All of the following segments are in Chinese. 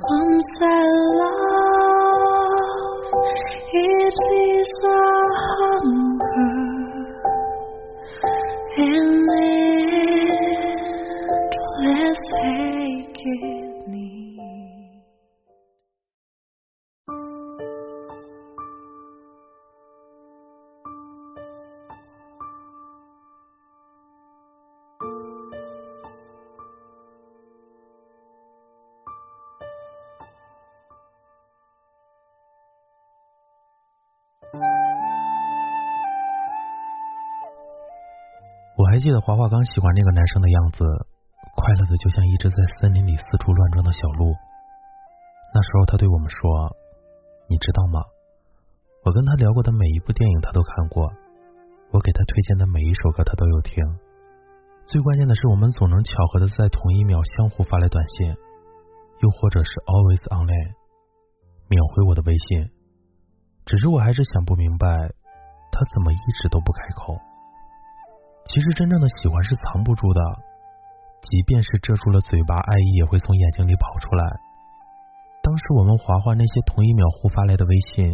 Some say 还记得华华刚喜欢那个男生的样子，快乐的就像一只在森林里四处乱撞的小鹿。那时候他对我们说：“你知道吗？我跟他聊过的每一部电影他都看过，我给他推荐的每一首歌他都有听。最关键的是，我们总能巧合的在同一秒相互发来短信，又或者是 always online，秒回我的微信。只是我还是想不明白，他怎么一直都不开口。”其实真正的喜欢是藏不住的，即便是遮住了嘴巴，爱意也会从眼睛里跑出来。当时我们划划那些同一秒互发来的微信，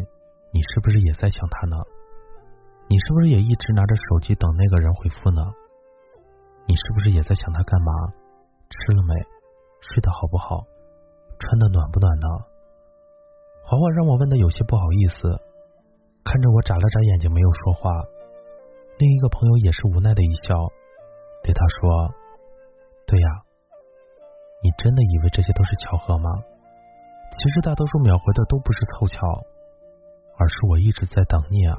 你是不是也在想他呢？你是不是也一直拿着手机等那个人回复呢？你是不是也在想他干嘛？吃了没？睡得好不好？穿的暖不暖呢？华华让我问的有些不好意思，看着我眨了眨眼睛，没有说话。另一个朋友也是无奈的一笑，对他说：“对呀，你真的以为这些都是巧合吗？其实大多数秒回的都不是凑巧，而是我一直在等你啊！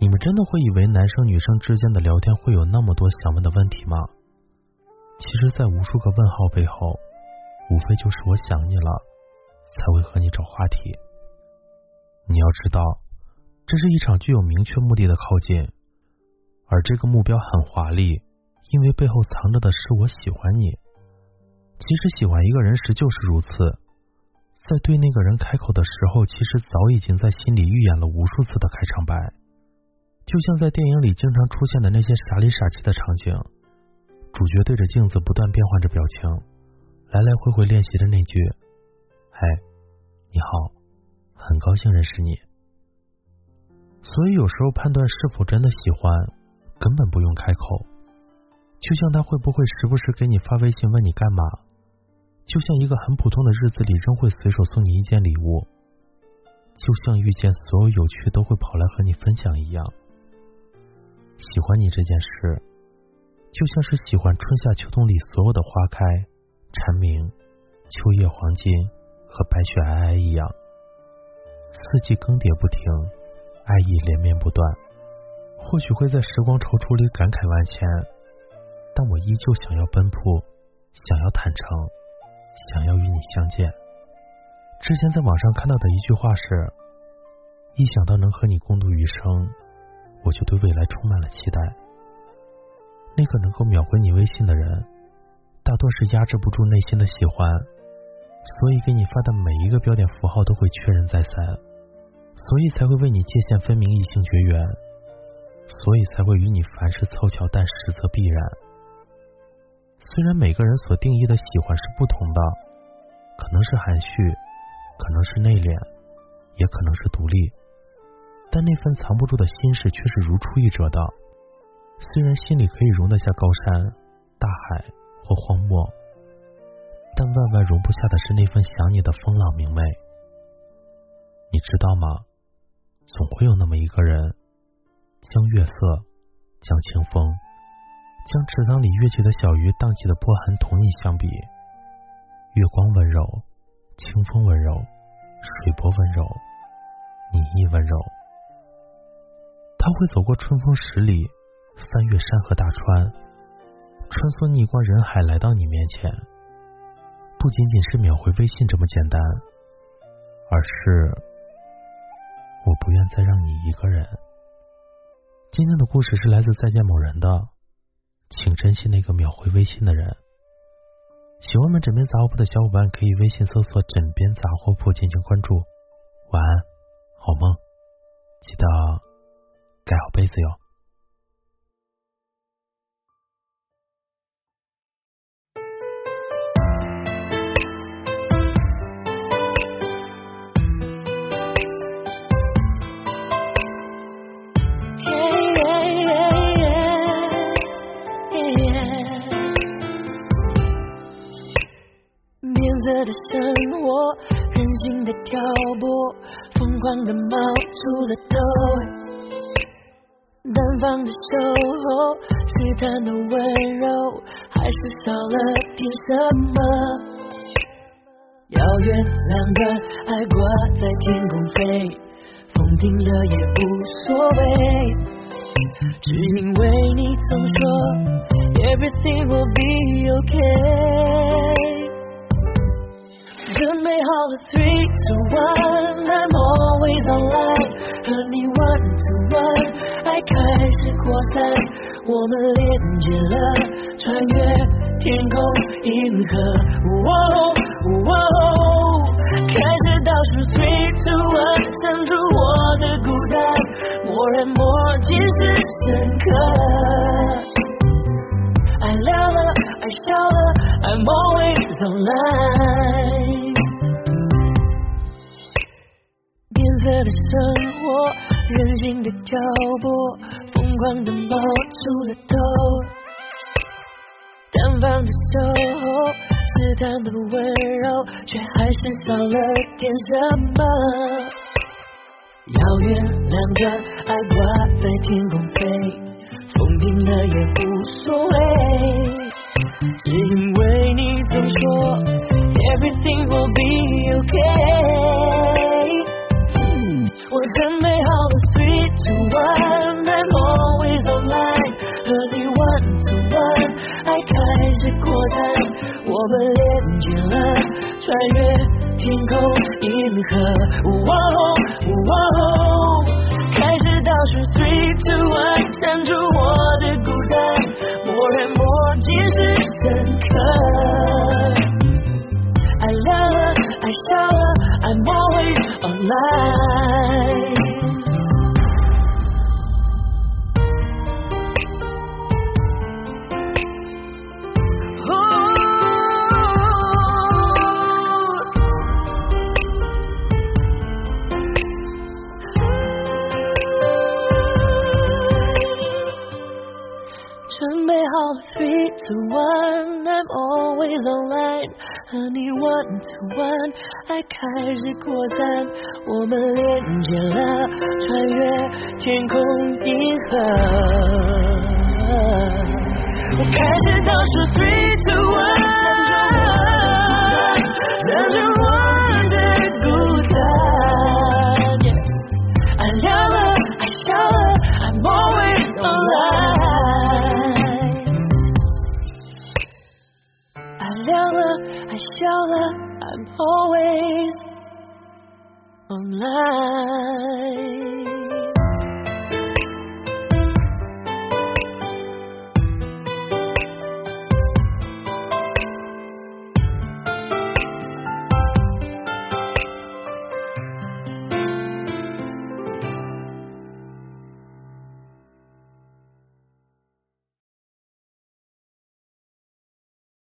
你们真的会以为男生女生之间的聊天会有那么多想问的问题吗？其实，在无数个问号背后，无非就是我想你了，才会和你找话题。你要知道。”这是一场具有明确目的的靠近，而这个目标很华丽，因为背后藏着的是我喜欢你。其实喜欢一个人时就是如此，在对那个人开口的时候，其实早已经在心里预演了无数次的开场白，就像在电影里经常出现的那些傻里傻气的场景，主角对着镜子不断变换着表情，来来回回练习着那句：“嗨，你好，很高兴认识你。”所以有时候判断是否真的喜欢，根本不用开口。就像他会不会时不时给你发微信问你干嘛，就像一个很普通的日子里仍会随手送你一件礼物，就像遇见所有有趣都会跑来和你分享一样。喜欢你这件事，就像是喜欢春夏秋冬里所有的花开、蝉鸣、秋叶黄金和白雪皑皑一样，四季更迭不停。爱意连绵不断，或许会在时光踌躇里感慨万千，但我依旧想要奔赴，想要坦诚，想要与你相见。之前在网上看到的一句话是：一想到能和你共度余生，我就对未来充满了期待。那个能够秒回你微信的人，大多是压制不住内心的喜欢，所以给你发的每一个标点符号都会确认再三。所以才会为你界限分明，异性绝缘；所以才会与你凡事凑巧，但实则必然。虽然每个人所定义的喜欢是不同的，可能是含蓄，可能是内敛，也可能是独立，但那份藏不住的心事却是如出一辙的。虽然心里可以容得下高山、大海或荒漠，但万万容不下的是那份想你的风朗明媚。你知道吗？总会有那么一个人，将月色，将清风，将池塘里跃起的小鱼荡起的波痕同你相比。月光温柔，清风温柔，水波温柔，你亦温柔。他会走过春风十里，翻越山河大川，穿梭逆光人海来到你面前，不仅仅是秒回微信这么简单，而是我不愿再让你一个人。今天的故事是来自再见某人的，请珍惜那个秒回微信的人。喜欢我们枕边杂货铺的小伙伴，可以微信搜索“枕边杂货铺”进行关注。晚安，好梦，记得盖好被子哟。色的生活，任性的挑拨，疯狂的冒出了头。单方的守候，试探的温柔，还是少了点什么？遥远两端爱挂在天空飞，风停了也无所谓，只因为你总说 Everything will be okay。准备好了，three two one，I'm always online，和你 one to one，爱开始扩散，我们连接了，穿越天空银河，开始倒数 three two one，删除我的孤单，默然默见是深刻，爱聊爱笑了，I'm always online。色的生活，任性的挑拨，疯狂的冒出了头。单方的守候，试探的温柔，却还是少了点什么。遥远两端爱挂在天空飞，风停了也无所谓，只因为你总说 Everything will be okay。我准备好了，three two one，I'm always online，和你 one to one，爱开始扩散，我们连接了，穿越天空银河，深刻，爱亮了，爱笑了，I'm always online。three to one, I'm always online，和你 one to one，爱开始扩散，我们连接了，穿越天空银河。我开始倒数 three to one。